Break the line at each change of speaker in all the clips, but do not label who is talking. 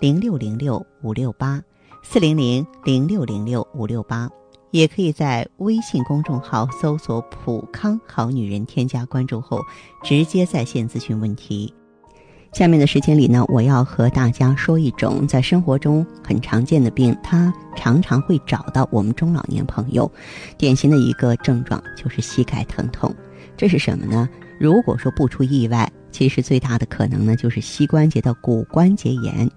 零六零六五六八四零零零六零六五六八。也可以在微信公众号搜索“普康好女人”，添加关注后直接在线咨询问题。下面的时间里呢，我要和大家说一种在生活中很常见的病，它常常会找到我们中老年朋友。典型的一个症状就是膝盖疼痛，这是什么呢？如果说不出意外，其实最大的可能呢就是膝关节的骨关节炎，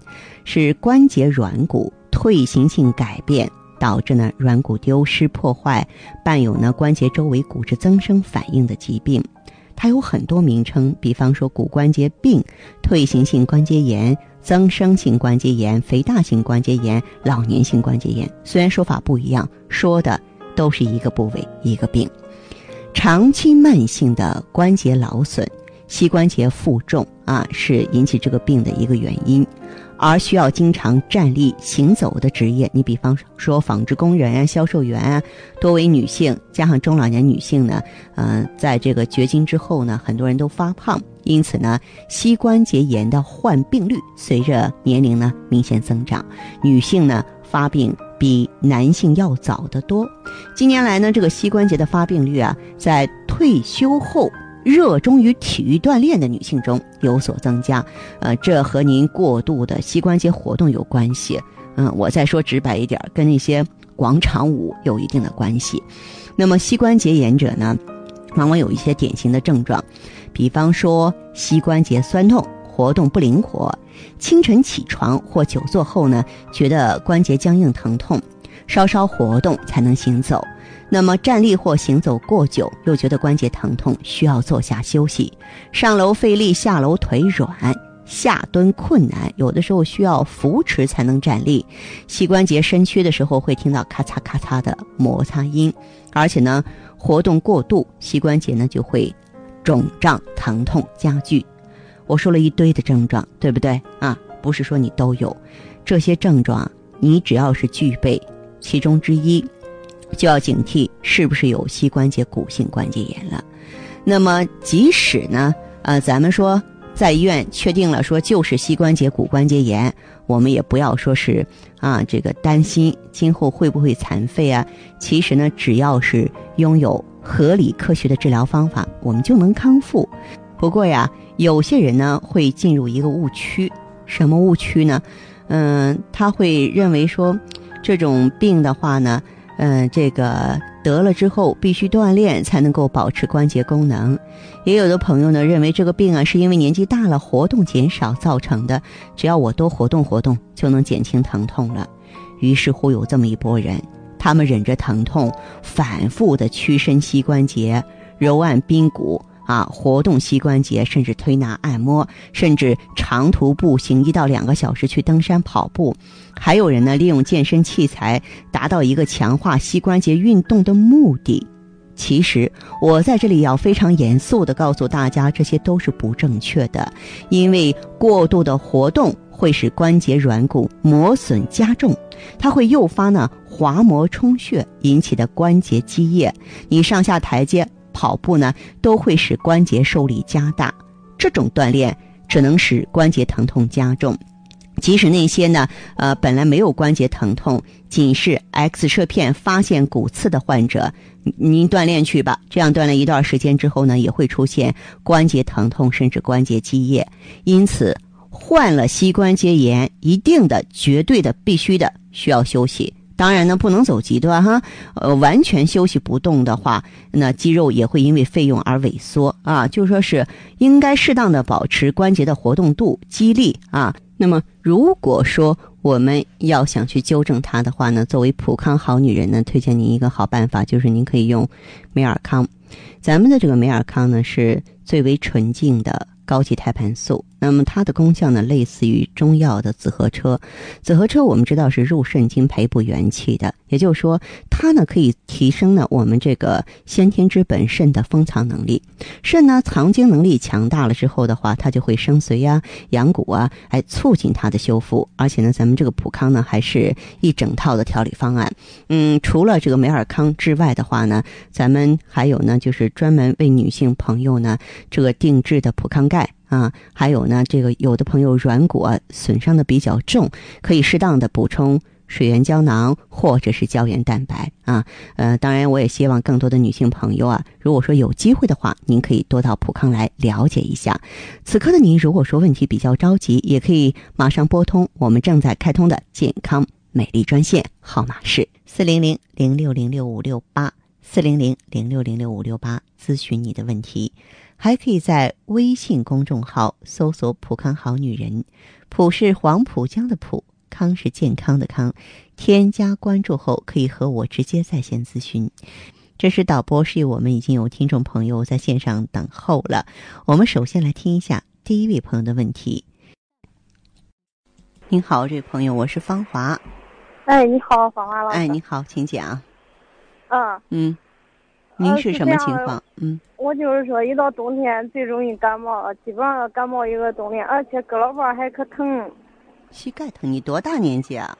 是关节软骨退行性改变。导致呢软骨丢失破坏，伴有呢关节周围骨质增生反应的疾病，它有很多名称，比方说骨关节病、退行性关节炎、增生性关节炎、肥大性关节炎、老年性关节炎。虽然说法不一样，说的都是一个部位一个病。长期慢性的关节劳损、膝关节负重啊，是引起这个病的一个原因。而需要经常站立行走的职业，你比方说纺织工人啊、销售员啊，多为女性，加上中老年女性呢，嗯，在这个绝经之后呢，很多人都发胖，因此呢，膝关节炎的患病率随着年龄呢明显增长，女性呢发病比男性要早得多。近年来呢，这个膝关节的发病率啊，在退休后。热衷于体育锻炼的女性中有所增加，呃，这和您过度的膝关节活动有关系。嗯，我再说直白一点，跟那些广场舞有一定的关系。那么，膝关节炎者呢，往往有一些典型的症状，比方说膝关节酸痛、活动不灵活，清晨起床或久坐后呢，觉得关节僵硬疼痛，稍稍活动才能行走。那么站立或行走过久，又觉得关节疼痛，需要坐下休息；上楼费力，下楼腿软，下蹲困难，有的时候需要扶持才能站立；膝关节伸屈的时候，会听到咔嚓咔嚓的摩擦音，而且呢，活动过度，膝关节呢就会肿胀、疼痛加剧。我说了一堆的症状，对不对啊？不是说你都有这些症状，你只要是具备其中之一。就要警惕是不是有膝关节骨性关节炎了。那么，即使呢，呃，咱们说在医院确定了说就是膝关节骨关节炎，我们也不要说是啊这个担心今后会不会残废啊。其实呢，只要是拥有合理科学的治疗方法，我们就能康复。不过呀，有些人呢会进入一个误区，什么误区呢？嗯，他会认为说这种病的话呢。嗯，这个得了之后必须锻炼才能够保持关节功能。也有的朋友呢认为这个病啊是因为年纪大了活动减少造成的，只要我多活动活动就能减轻疼痛了。于是乎有这么一波人，他们忍着疼痛，反复的屈伸膝关节，揉按髌骨。啊，活动膝关节，甚至推拿按摩，甚至长途步行一到两个小时去登山跑步，还有人呢利用健身器材达到一个强化膝关节运动的目的。其实我在这里要非常严肃的告诉大家，这些都是不正确的，因为过度的活动会使关节软骨磨损加重，它会诱发呢滑膜充血引起的关节积液，你上下台阶。跑步呢，都会使关节受力加大，这种锻炼只能使关节疼痛加重。即使那些呢，呃，本来没有关节疼痛，仅是 X 射片发现骨刺的患者，您锻炼去吧。这样锻炼一段时间之后呢，也会出现关节疼痛，甚至关节积液。因此，患了膝关节炎，一定的、绝对的、必须的需要休息。当然呢，不能走极端哈，呃，完全休息不动的话，那肌肉也会因为费用而萎缩啊。就说是应该适当的保持关节的活动度、肌力啊。那么，如果说我们要想去纠正它的话呢，作为普康好女人呢，推荐您一个好办法，就是您可以用美尔康。咱们的这个美尔康呢，是最为纯净的。高级胎盘素，那么它的功效呢，类似于中药的紫河车。紫河车我们知道是入肾经、培补元气的，也就是说，它呢可以提升呢我们这个先天之本肾的封藏能力。肾呢藏精能力强大了之后的话，它就会生髓呀、养骨啊，来促进它的修复。而且呢，咱们这个普康呢还是一整套的调理方案。嗯，除了这个美尔康之外的话呢，咱们还有呢就是专门为女性朋友呢这个定制的普康。钙啊，还有呢，这个有的朋友软骨损伤的比较重，可以适当的补充水源胶囊或者是胶原蛋白啊。呃，当然我也希望更多的女性朋友啊，如果说有机会的话，您可以多到普康来了解一下。此刻的您，如果说问题比较着急，也可以马上拨通我们正在开通的健康美丽专线，号码是四零零零六零六五六八四零零零六零六五六八，咨询你的问题。还可以在微信公众号搜索“浦康好女人”，浦是黄浦江的浦，康是健康的康。添加关注后，可以和我直接在线咨询。这是导播示意我们已经有听众朋友在线上等候了。我们首先来听一下第一位朋友的问题。您好，这位朋友，我是芳华。
哎，你好，芳华老师。
哎，你好，请讲。
嗯。
嗯。您是什么情况？嗯。
我就是说，一到冬天最容易感冒，基本上感冒一个冬天，而且胳膊腕还可疼。
膝盖疼？你多大年纪啊？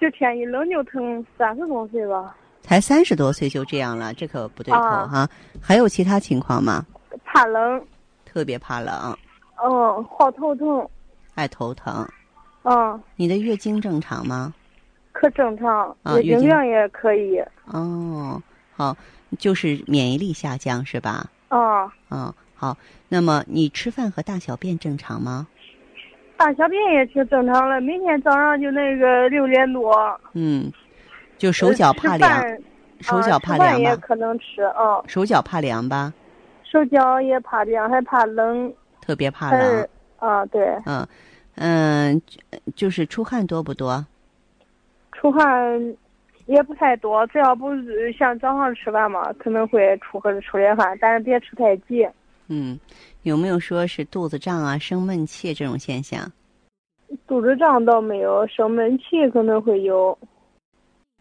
就天一冷就疼，三十多岁吧。
才三十多岁就这样了，这可不对头哈！还有其他情况吗？
怕冷。
特别怕冷。
嗯，好头疼。
爱头疼。
嗯。
你的月经正常吗？
可正常，月经量也可以。
哦，好。就是免疫力下降是吧？
哦。
嗯，好。那么你吃饭和大小便正常吗？
大小便也挺正常的，每天早上就那个六点多。
嗯，就手脚怕凉，手脚怕凉
也可能吃哦。
手脚怕凉吧？
手脚也怕凉，还怕冷。
特别怕冷。
啊，对。
嗯嗯，就是出汗多不多？
出汗。也不太多，只要不像早上吃饭嘛，可能会出和出点汗，但是别吃太急。
嗯，有没有说是肚子胀啊、生闷气这种现象？
肚子胀倒没有，生闷气可能会有。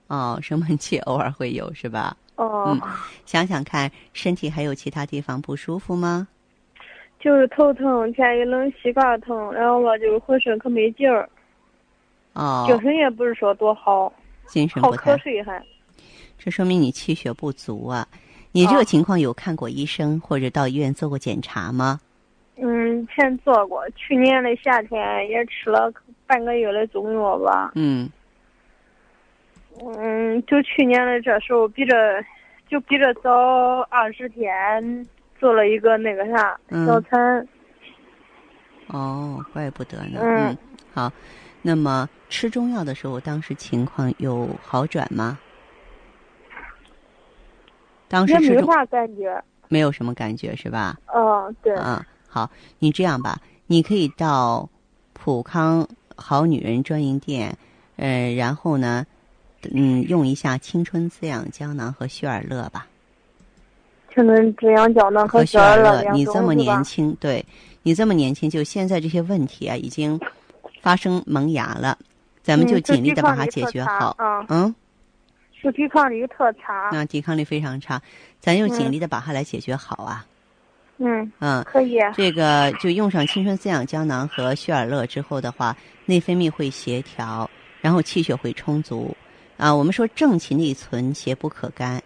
哦，生闷气偶尔会有是吧？
哦。
嗯，想想看，身体还有其他地方不舒服吗？
就是头疼，天一冷膝盖疼，然后吧就是浑身可没劲儿。
哦。
精神也不是说多好。
精神不太，这说明你气血不足啊！你这个情况有看过医生或者到医院做过检查吗？
嗯，前做过，去年的夏天也吃了半个月的中药吧。
嗯。
嗯，就去年的这时候，比这就比这早二十天做了一个那个啥小产。
哦，怪不得呢。嗯，好。那么吃中药的时候，当时情况有好转吗？当时
没啥感觉，
没有什么感觉是吧？
嗯，对。
嗯，好，你这样吧，你可以到普康好女人专营店，呃，然后呢，嗯，用一下青春滋养胶囊和旭尔乐吧。
青春滋养胶囊
和
旭尔乐，
你这么年轻，对你这么年轻，就现在这些问题啊，已经。发生萌芽了，咱们就尽力的把它解决好。嗯，
是抵抗力特差。
那抵抗力非常差，咱就尽力的把它来解决好啊。
嗯
嗯，
可以。
这个就用上青春滋养胶囊和旭尔乐之后的话，内分泌会协调，然后气血会充足。啊，我们说正气内存，邪不可干。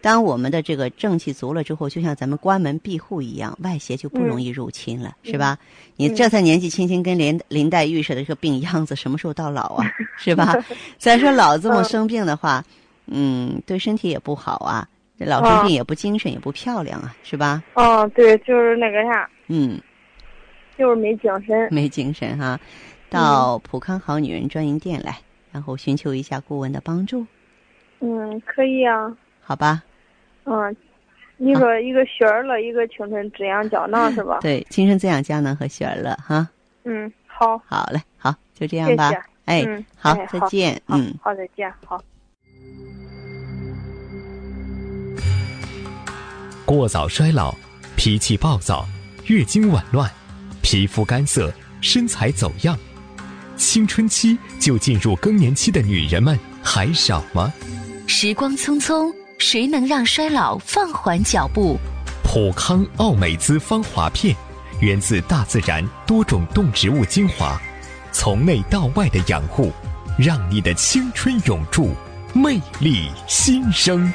当我们的这个正气足了之后，就像咱们关门闭户一样，外邪就不容易入侵了，是吧？你这才年纪轻轻，跟林林黛玉似的，这个病秧子，什么时候到老啊？是吧？再说老这么生病的话，嗯，对身体也不好啊。这老生病也不精神，也不漂亮啊，是吧？
哦，对，就是那个啥。
嗯，
就是没精神。
没精神哈，到普康好女人专营店来，然后寻求一下顾问的帮助，
嗯，可以啊。
好吧？
嗯，你说一个雪儿乐，一个青春滋养胶囊是吧？
对，青春滋养胶囊和雪儿乐哈。
嗯，好。
好嘞，好，就这样吧。
谢谢。
哎，
嗯，
好
哎，
再见。嗯。
好，再见。好。
过早衰老、脾气暴躁、月经紊乱、皮肤干涩、身材走样，青春期就进入更年期的女人们还少吗？
时光匆匆，谁能让衰老放缓脚步？
普康奥美姿芳华片，源自大自然多种动植物精华，从内到外的养护，让你的青春永驻，魅力新生。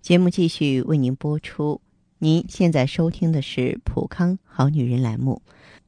节目继续为您播出。您现在收听的是普康好女人栏目，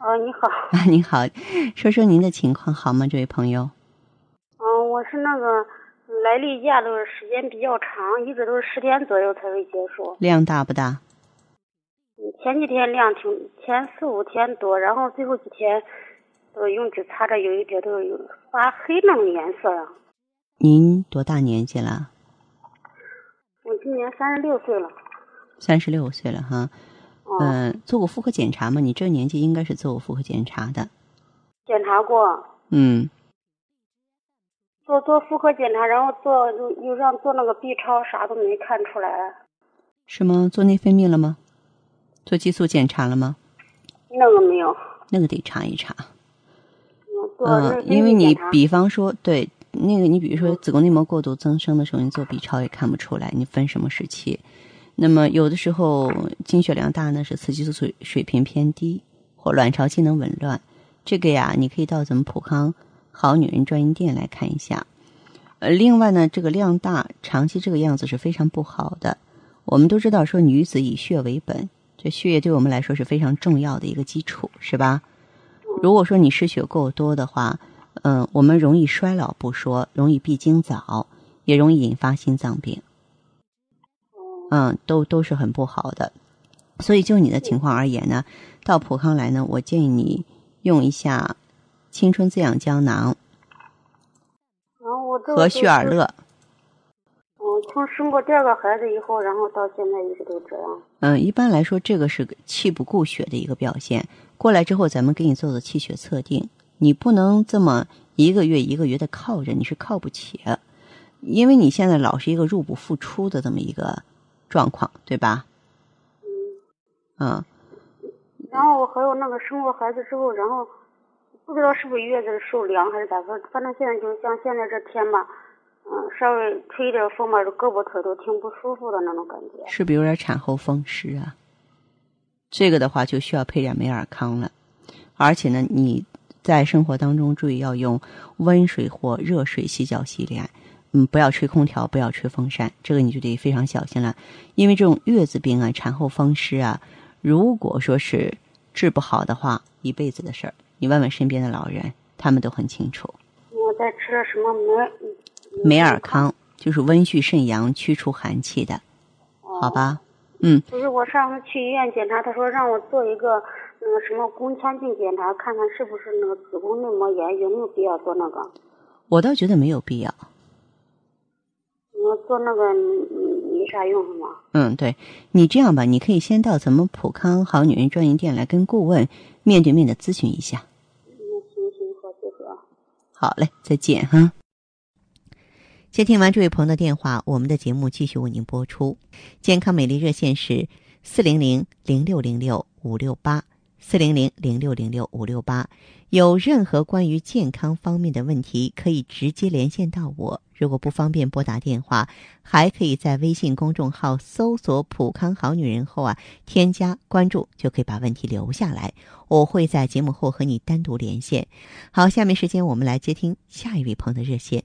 哦，你好。
啊，你好，说说您的情况好吗？这位朋友。
嗯，我是那个来例假的时间比较长，一直都是十天左右才会结束。
量大不大？
嗯，前几天量挺，前四五天多，然后最后几天都用纸擦着，有一点都有发黑那种颜色呀。
您多大年纪了？
我今年三十六岁了。
三十六岁了哈。嗯、
哦，
做过妇科检查吗？你这个年纪应该是做过妇科检查的。
检查过，
嗯，
做做妇科检查，然后做又又让做那个 B 超，啥都没看出来。
是吗？做内分泌了吗？做激素检查了吗？
那个没有。
那个得查一查。
嗯，做那
嗯，因为你比方说，对那个，你比如说子宫内膜过度增生的时候，你做 B 超也看不出来，你分什么时期。那么有的时候经血量大呢，是雌激素水水平偏低或卵巢机能紊乱，这个呀，你可以到咱们普康好女人专营店来看一下。呃，另外呢，这个量大，长期这个样子是非常不好的。我们都知道说女子以血为本，这血液对我们来说是非常重要的一个基础，是吧？如果说你失血过多的话，嗯，我们容易衰老不说，容易闭经早，也容易引发心脏病，嗯，都都是很不好的。所以就你的情况而言呢，到普康来呢，我建议你用一下青春滋养胶囊和
就是
血尔乐。
嗯，从生过第二个孩子以后，然后到现在一直都这样。
嗯，一般来说，这个是气不固血的一个表现。过来之后，咱们给你做做气血测定，你不能这么一个月一个月的靠着，你是靠不起，因为你现在老是一个入不敷出的这么一个状况，对吧？嗯，
然后我还有那个生过孩子之后，然后不知道是不是月子受凉还是咋说，反正现在就像现在这天吧，嗯，稍微吹一点风吧，这胳膊腿都挺不舒服的那种感觉。
是不是有点产后风湿啊？这个的话就需要配点美尔康了，而且呢，你在生活当中注意要用温水或热水洗脚洗脸，嗯，不要吹空调，不要吹风扇，这个你就得非常小心了，因为这种月子病啊、产后风湿啊，如果说是治不好的话，一辈子的事儿。你问问身边的老人，他们都很清楚。
我在吃了什么梅
梅尔康就是温煦肾阳、驱除寒气的，好吧？嗯，
不是我上次去医院检查，他说让我做一个那个什么宫腔镜检查，看看是不是那个子宫内膜炎，有没有必要做那个？
我倒觉得没有必要。
我做那个嗯没啥用是吗？
嗯，对你这样吧，你可以先到咱们普康好女人专营店来跟顾问面对面的咨询一下。
好
嘞，再见哈。接听完这位朋友的电话，我们的节目继续为您播出。健康美丽热线是四零零零六零六五六八四零零零六零六五六八。有任何关于健康方面的问题，可以直接连线到我。如果不方便拨打电话，还可以在微信公众号搜索“普康好女人”后啊，添加关注，就可以把问题留下来。我会在节目后和你单独连线。好，下面时间我们来接听下一位朋友的热线。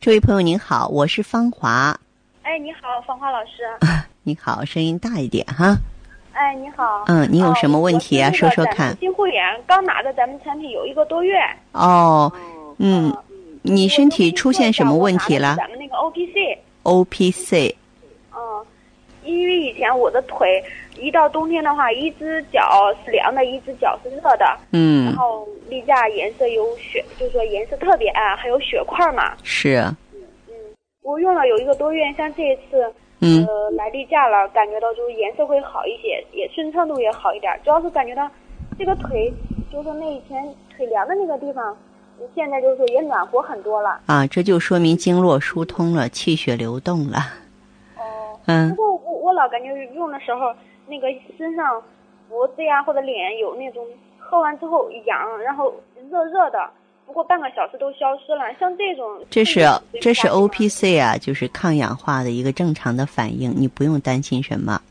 这位朋友您好，我是芳华。
哎，你好，芳华老师。
你好，声音大一点哈。
哎，你好。
嗯，你有什么问题啊？说说看。
新会员刚拿的咱们产品有一个多月。
哦，嗯，你身体出现什么问题了？
咱们那个 O P C。
O P C。
嗯，因为以前我的腿一到冬天的话，一只脚是凉的，一只脚是热的。
嗯。
然后例假颜色有血，就是说颜色特别暗，还有血块嘛。
是。
嗯嗯，我用了有一个多月，像这一次。
嗯，
呃，来例假了，感觉到就是颜色会好一些，也顺畅度也好一点。主要是感觉到这个腿，就是那以前腿凉的那个地方，现在就是也暖和很多了。
啊，这就说明经络疏通了，气血流动了。
哦。
嗯。
不过我我老感觉用的时候，那个身上脖子呀或者脸有那种喝完之后痒，然后热热的。不过半个小时都消失了，像这种
这是这是 O P C 啊，就是抗氧化的一个正常的反应，你不用担心什么。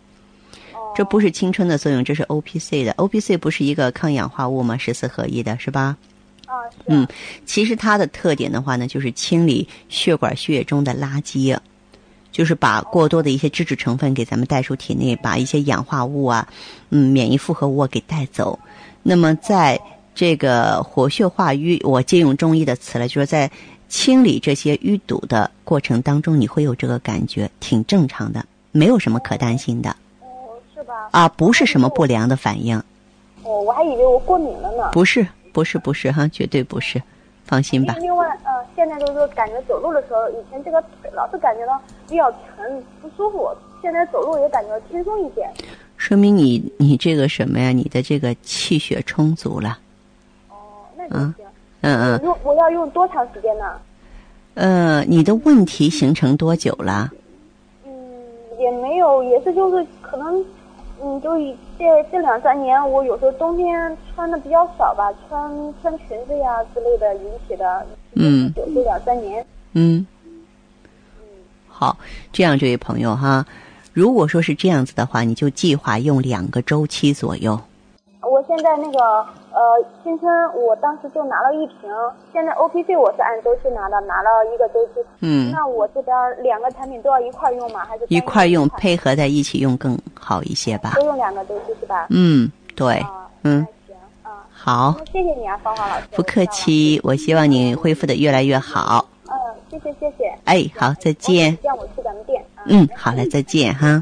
哦，
这不是青春的作用，这是 O P C 的。O P C 不是一个抗氧化物吗？十四合一的是吧？
啊，
嗯，其实它的特点的话呢，就是清理血管血液中的垃圾，就是把过多的一些脂质成分给咱们带出体内，把一些氧化物啊，嗯，免疫复合物给带走。那么在这个活血化瘀，我借用中医的词了，就是在清理这些淤堵的过程当中，你会有这个感觉，挺正常的，没有什么可担心的。
哦，是吧？
啊，不是什么不良的反应。
哦，我还以为我过敏了呢。
不是，不是，不是哈，绝对不是，放心吧。
另外，呃，现在就是感觉走路的时候，以前这个腿老是感觉到比较沉，不舒服，现在走路也感觉轻松一些。
说明你你这个什么呀？你的这个气血充足了。
嗯
嗯嗯，
用我要用多长时间呢？
呃，你的问题形成多久了？
嗯，也没有，也是就是可能，嗯，就这这两三年，我有时候冬天穿的比较少吧，穿穿裙子呀之类的引起的。
嗯，
就这两三年。
嗯。嗯，好，这样这位朋友哈，如果说是这样子的话，你就计划用两个周期左右。
我现在那个呃青春，我当时就拿了一瓶。现在 O P C 我是按周期拿的，拿了一个周期。
嗯。
那我这边两个产品都要一块用吗？还是
一块用，配合在一起用更好一些吧？
都用两个周期是吧？
嗯，对。嗯。好。
谢谢你啊，芳华老师。
不客气，我希望你恢复的越来越好。
嗯，谢谢谢谢。
哎，好，再见。
让我去咱们店。
嗯，好嘞，再见哈。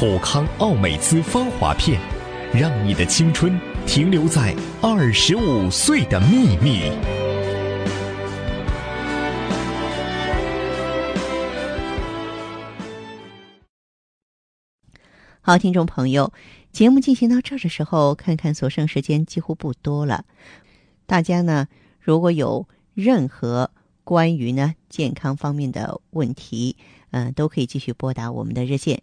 普康奥美姿芳华片，让你的青春停留在二十五岁的秘密。
好，听众朋友，节目进行到这儿的时候，看看所剩时间几乎不多了。大家呢，如果有任何关于呢健康方面的问题，嗯，都可以继续拨打我们的热线。